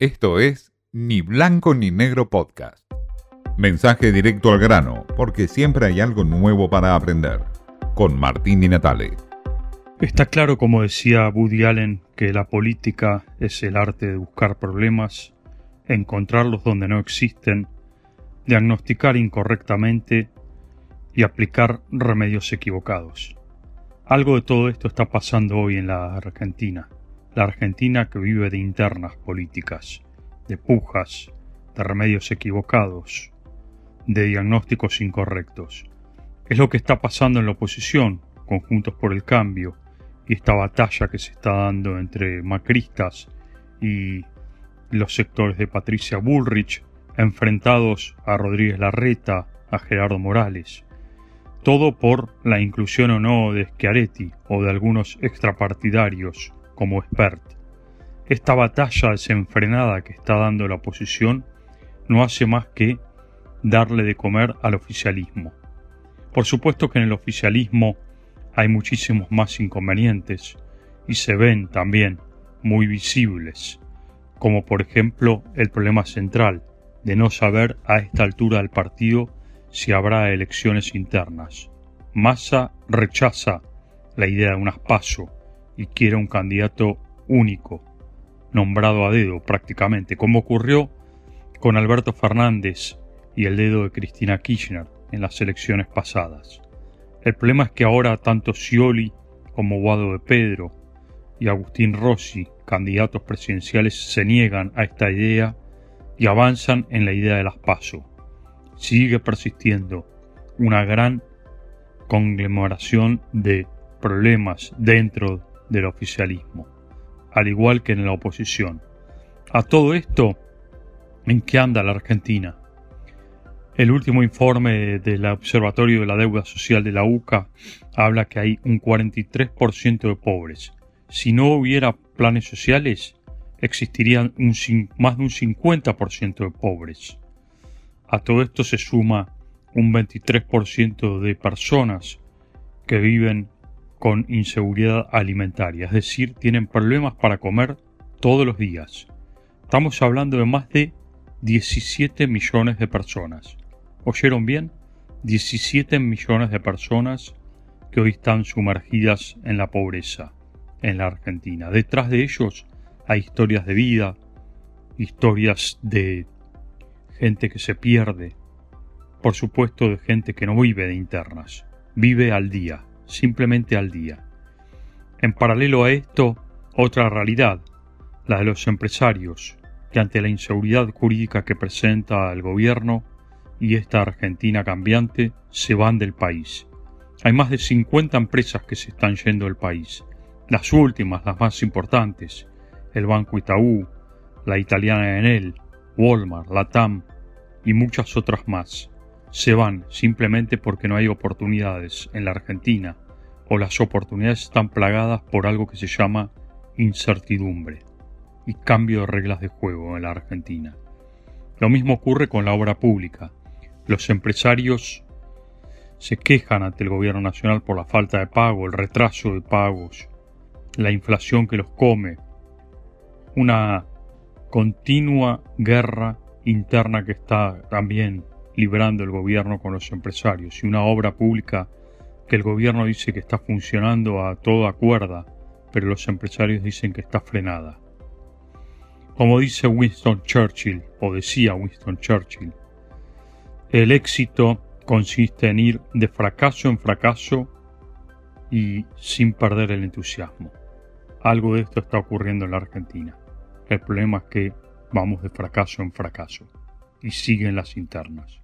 Esto es Ni Blanco ni Negro Podcast. Mensaje directo al grano, porque siempre hay algo nuevo para aprender. Con Martín Di Natale. Está claro, como decía Woody Allen, que la política es el arte de buscar problemas, encontrarlos donde no existen, diagnosticar incorrectamente y aplicar remedios equivocados. Algo de todo esto está pasando hoy en la Argentina. La Argentina que vive de internas políticas, de pujas, de remedios equivocados, de diagnósticos incorrectos. Es lo que está pasando en la oposición, conjuntos por el cambio, y esta batalla que se está dando entre macristas y los sectores de Patricia Bullrich, enfrentados a Rodríguez Larreta, a Gerardo Morales. Todo por la inclusión o no de Schiaretti o de algunos extrapartidarios como expert. Esta batalla desenfrenada que está dando la oposición no hace más que darle de comer al oficialismo. Por supuesto que en el oficialismo hay muchísimos más inconvenientes y se ven también muy visibles, como por ejemplo el problema central de no saber a esta altura del partido si habrá elecciones internas. Massa rechaza la idea de un aspaso y quiere un candidato único, nombrado a dedo prácticamente, como ocurrió con Alberto Fernández y el dedo de Cristina Kirchner en las elecciones pasadas. El problema es que ahora tanto Scioli como Guado de Pedro y Agustín Rossi, candidatos presidenciales, se niegan a esta idea y avanzan en la idea de las PASO. Sigue persistiendo una gran conglomeración de problemas dentro del oficialismo, al igual que en la oposición. A todo esto, ¿en qué anda la Argentina? El último informe del Observatorio de la Deuda Social de la UCA habla que hay un 43% de pobres. Si no hubiera planes sociales, existirían más de un 50% de pobres. A todo esto se suma un 23% de personas que viven con inseguridad alimentaria, es decir, tienen problemas para comer todos los días. Estamos hablando de más de 17 millones de personas. ¿Oyeron bien? 17 millones de personas que hoy están sumergidas en la pobreza en la Argentina. Detrás de ellos hay historias de vida, historias de gente que se pierde, por supuesto de gente que no vive de internas, vive al día, simplemente al día. En paralelo a esto, otra realidad, la de los empresarios, que ante la inseguridad jurídica que presenta el gobierno y esta Argentina cambiante, se van del país. Hay más de 50 empresas que se están yendo del país. Las últimas, las más importantes, el Banco Itaú, la italiana Enel, Walmart, Latam y muchas otras más se van simplemente porque no hay oportunidades en la Argentina o las oportunidades están plagadas por algo que se llama incertidumbre y cambio de reglas de juego en la Argentina. Lo mismo ocurre con la obra pública. Los empresarios se quejan ante el gobierno nacional por la falta de pago, el retraso de pagos, la inflación que los come, una continua guerra interna que está también librando el gobierno con los empresarios y una obra pública que el gobierno dice que está funcionando a toda cuerda, pero los empresarios dicen que está frenada. Como dice Winston Churchill, o decía Winston Churchill, el éxito consiste en ir de fracaso en fracaso y sin perder el entusiasmo. Algo de esto está ocurriendo en la Argentina. El problema es que vamos de fracaso en fracaso y siguen las internas.